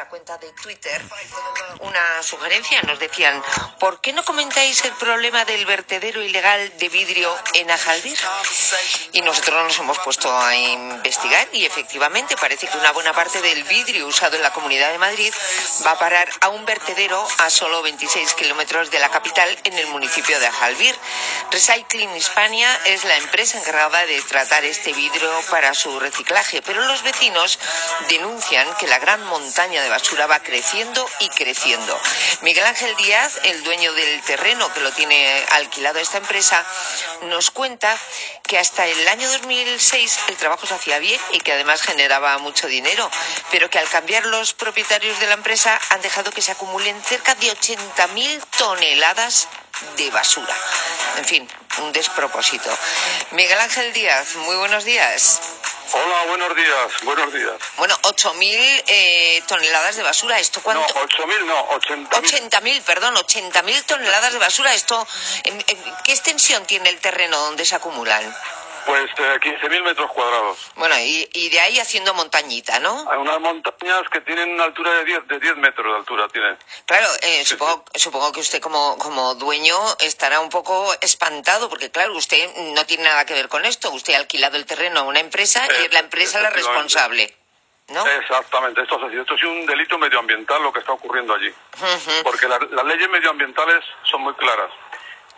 nuestra cuenta de Twitter una sugerencia. Nos decían, ¿por qué no comentáis el problema del vertedero ilegal de vidrio en Ajalbir? Y nosotros nos hemos puesto a investigar y efectivamente parece que una buena parte del vidrio usado en la Comunidad de Madrid va a parar a un vertedero a solo 26 kilómetros de la capital en el municipio de Ajalbir. Recycling Hispania es la empresa encargada de tratar este vidrio para su reciclaje, pero los vecinos denuncian que la gran montaña de basura va creciendo y creciendo. Miguel Ángel Díaz, el dueño del terreno que lo tiene alquilado esta empresa, nos cuenta que hasta el año 2006 el trabajo se hacía bien y que además generaba mucho dinero, pero que al cambiar los propietarios de la empresa han dejado que se acumulen cerca de 80.000 toneladas de basura. En fin, un despropósito. Miguel Ángel Díaz, muy buenos días. Hola, buenos días, buenos días. Bueno, 8.000 eh, toneladas de basura. ¿Esto cuánto? No, 8.000 no, 80.000. 80.000, perdón, 80.000 toneladas de basura. ¿Esto, en- en- ¿Qué extensión tiene el terreno donde se acumulan? Pues eh, 15.000 metros cuadrados. Bueno, y, y de ahí haciendo montañita, ¿no? Hay unas montañas que tienen una altura de 10, de 10 metros de altura. Tienen. Claro, eh, supongo, supongo que usted como, como dueño estará un poco espantado, porque claro, usted no tiene nada que ver con esto. Usted ha alquilado el terreno a una empresa y es la empresa la responsable, ¿no? Exactamente, esto es así. Esto es un delito medioambiental lo que está ocurriendo allí. Porque la- las leyes medioambientales son muy claras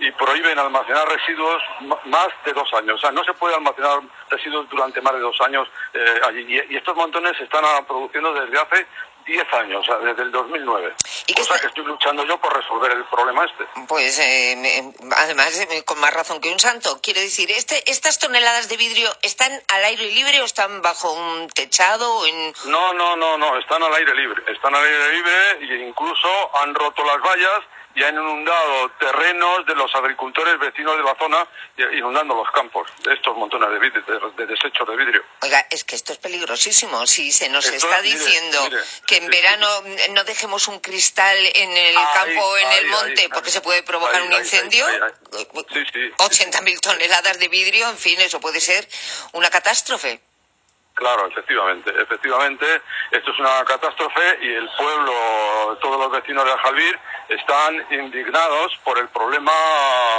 y prohíben almacenar residuos más de dos años. O sea, no se puede almacenar residuos durante más de dos años eh, allí. Y, y estos montones se están ah, produciendo desde hace 10 años, o sea, desde el 2009. ¿Y Cosa está- que estoy luchando yo por resolver el problema este. Pues eh, además, eh, con más razón que un santo. Quiero decir, este, ¿estas toneladas de vidrio están al aire libre o están bajo un techado? o En... No, no, no, no, están al aire libre. Están al aire libre e incluso han roto las vallas y han inundado terrenos de los agricultores vecinos de la zona, eh, inundando los campos de estos montones de, vidrio, de, de desechos de vidrio. Oiga, es que esto es peligrosísimo. Si se nos Esto, está diciendo mire, que en sí, verano no dejemos un cristal en el Ahí, campo o en el monte ahí, porque se puede provocar un incendio, ahí. Sí, sí. 80.000 toneladas de vidrio, en fin, eso puede ser una catástrofe. Claro, efectivamente, efectivamente, esto es una catástrofe y el pueblo, todos los vecinos de Aljalbir están indignados por el problema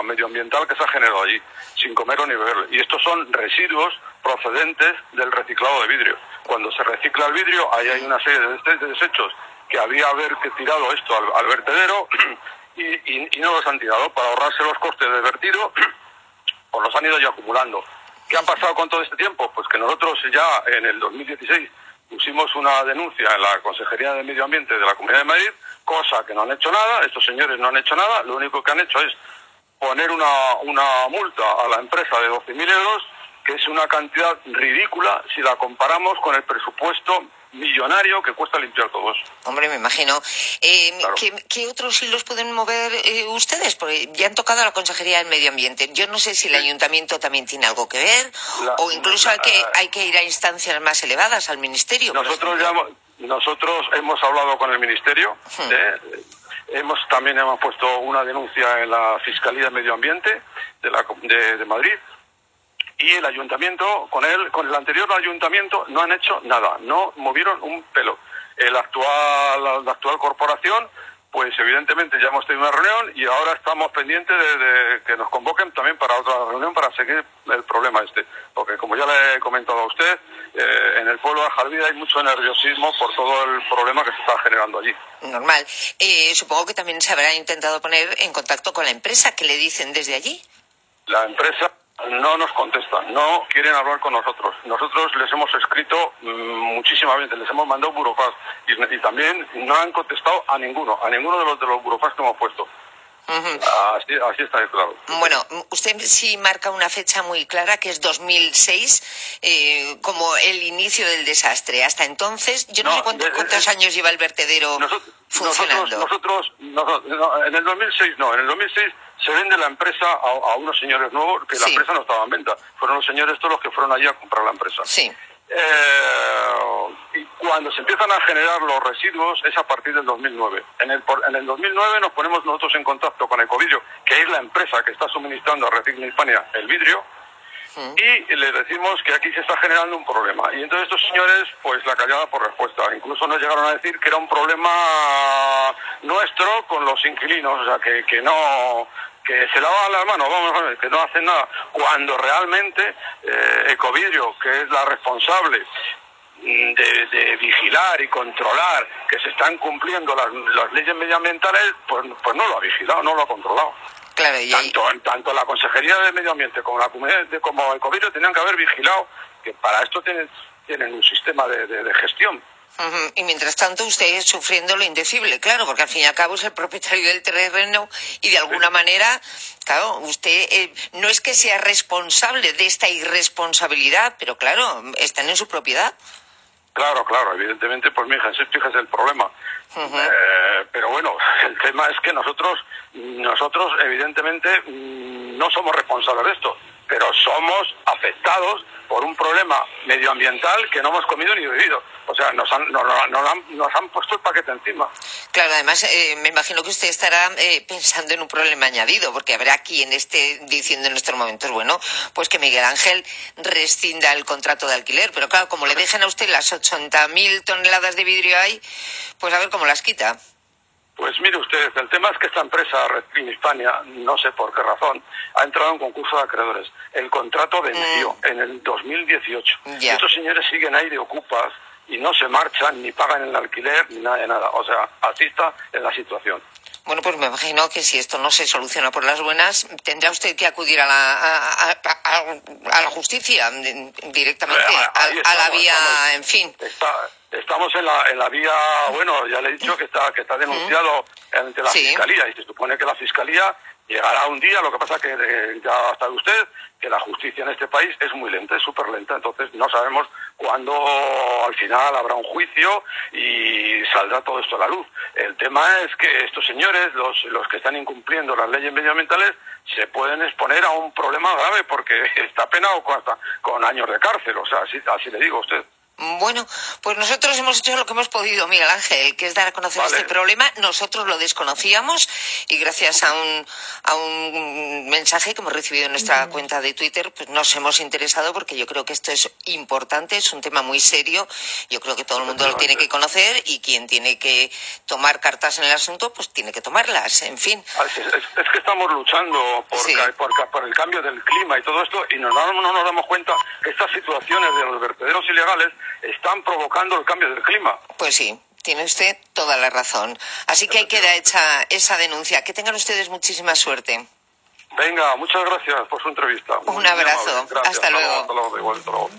medioambiental que se ha generado allí, sin comer o ni beber. Y estos son residuos procedentes del reciclado de vidrio. Cuando se recicla el vidrio, ahí hay una serie de des- de desechos que había haber tirado esto al, vertedero y, y- y no los han tirado para ahorrarse los costes de vertido pues los han ido ya acumulando. ¿Qué ha pasado con todo este tiempo? Pues que nosotros ya en el 2016 pusimos una denuncia en la Consejería de Medio Ambiente de la Comunidad de Madrid, cosa que no han hecho nada, estos señores no han hecho nada, lo único que han hecho es poner una, una multa a la empresa de 12.000 euros, que es una cantidad ridícula si la comparamos con el presupuesto millonario que cuesta limpiar todo eso. Hombre, me imagino. Eh, Claro. ¿qué, qué otros hilos pueden mover eh, ustedes? Porque ya han tocado a la Consejería del Medio Ambiente. Yo no sé si el Ayuntamiento también tiene algo que ver La- o incluso la- hay, que, hay que ir a instancias más elevadas, al Ministerio. Nosotros ya hemos, nosotros hemos hablado con el ministerio, Hmm. ¿eh? hemos también hemos puesto una denuncia en la Fiscalía de Medio Ambiente de, la, de, de Madrid y el ayuntamiento con él con el anterior ayuntamiento no han hecho nada, no movieron un pelo. El actual la actual corporación pues evidentemente ya hemos tenido una reunión y ahora estamos pendientes de, de que nos convoquen también para otra reunión para seguir el problema este. Porque como ya le he comentado a usted, eh, en el pueblo de Jalvida hay mucho nerviosismo por todo el problema que se está generando allí. Normal. Eh, supongo que también se habrá intentado poner en contacto con la empresa. ¿Qué le dicen desde allí? La empresa no nos contesta, no quieren hablar con nosotros. Nosotros les hemos escrito mm, muchísimas veces, les hemos mandado burofax y, y también no han contestado a ninguno, a ninguno de los de los burofax que hemos puesto. Así, así está claro. Bueno, usted sí marca una fecha muy clara, que es 2006, eh, como el inicio del desastre. Hasta entonces, yo no, No, sé cuántos, de- de- cuántos años lleva el vertedero Nosotros, funcionando. nosotros, nosotros, no, en el 2006 no, en el 2006 se vende la empresa a, a unos señores nuevos que la empresa no estaba en venta. Fueron los señores todos los que fueron allí a comprar la empresa. Sí. Eh, cuando se empiezan a generar los residuos es a partir del 2009. En el, en el 2009 nos ponemos nosotros en contacto con Ecovidrio, que es la empresa que está suministrando a Recycling Hispania el vidrio, y les decimos que aquí se está generando un problema. Y entonces estos señores, pues la callada por respuesta. Incluso nos llegaron a decir que era un problema nuestro con los inquilinos, o sea, que, que no que se lavan las manos, vamos, que no hacen nada, cuando realmente eh, Ecovidrio, que es la responsable de, vigilar y controlar que se están cumpliendo las, leyes medioambientales, pues, pues no lo ha vigilado, no lo ha controlado. Claro, tanto, tanto la Consejería de Medio Ambiente como la comunidad de, como Ecovidrio tenían que haber vigilado que para esto tienen, tienen un sistema de, gestión. Y mientras tanto usted es sufriendo lo indecible, claro, porque al fin y al cabo es el propietario del terreno y de alguna manera, claro, usted eh, no es que sea responsable de esta irresponsabilidad, pero claro, están en su propiedad. Claro, claro, evidentemente, pues mi hija, fíjese el problema. Eh, pero bueno, el tema es que nosotros, nosotros evidentemente mm, no somos responsables de esto, pero somos afectados por un problema medioambiental que no hemos comido ni bebido. O sea, nos han, nos, han, puesto el paquete encima. Claro, además eh, me imagino que usted estará eh, pensando en un problema añadido, porque habrá quien esté diciendo en estos momentos, bueno, pues que Miguel Ángel rescinda el contrato de alquiler. Pero claro, como le dejan a usted las 80.000 toneladas de vidrio ahí, pues a ver cómo las quita. Pues mire usted, el tema es que esta empresa, Redfin Hispania, no sé por qué razón, ha entrado en concurso de acreedores. El contrato venció mm. en el 2018. Y estos señores siguen ahí de ocupas y no se marchan, ni pagan el alquiler, ni nada de nada. O sea, así está en la situación. Bueno, pues me imagino que si esto no se soluciona por las buenas, tendrá usted que acudir a la, a, la justicia directamente, a, la vía, en fin. estamos en la, en la vía, bueno, ya le he dicho que está, que está denunciado ante la Fiscalía y se supone que la Fiscalía Llegará un día, lo que pasa que eh, ya ha estado usted, que la justicia en este país es muy lenta, es súper lenta, entonces no sabemos cuándo al final habrá un juicio y saldrá todo esto a la luz. El tema es que estos señores, los, los que están incumpliendo las leyes medioambientales, se pueden exponer a un problema grave porque está penado con, con años de cárcel, o sea, así, así le digo a usted. Bueno, pues nosotros hemos hecho lo que hemos podido, Miguel Ángel, que es dar a conocer este problema. Nosotros lo desconocíamos y gracias a un, a un mensaje que hemos recibido en nuestra cuenta de Twitter, pues nos hemos interesado porque yo creo que esto es importante, es un tema muy serio. Yo creo que todo el mundo lo tiene que conocer y quien tiene que tomar cartas en el asunto, pues tiene que tomarlas, en fin. Es, que estamos luchando por, por, el cambio del clima y todo esto y no, no nos damos cuenta que estas situaciones de los vertederos ilegales están provocando el cambio del clima. Pues sí, tiene usted toda la razón. Así que ahí queda hecha esa denuncia. Que tengan ustedes muchísima suerte. Venga, muchas gracias por su entrevista. Un abrazo. Hasta, luego. Hasta luego.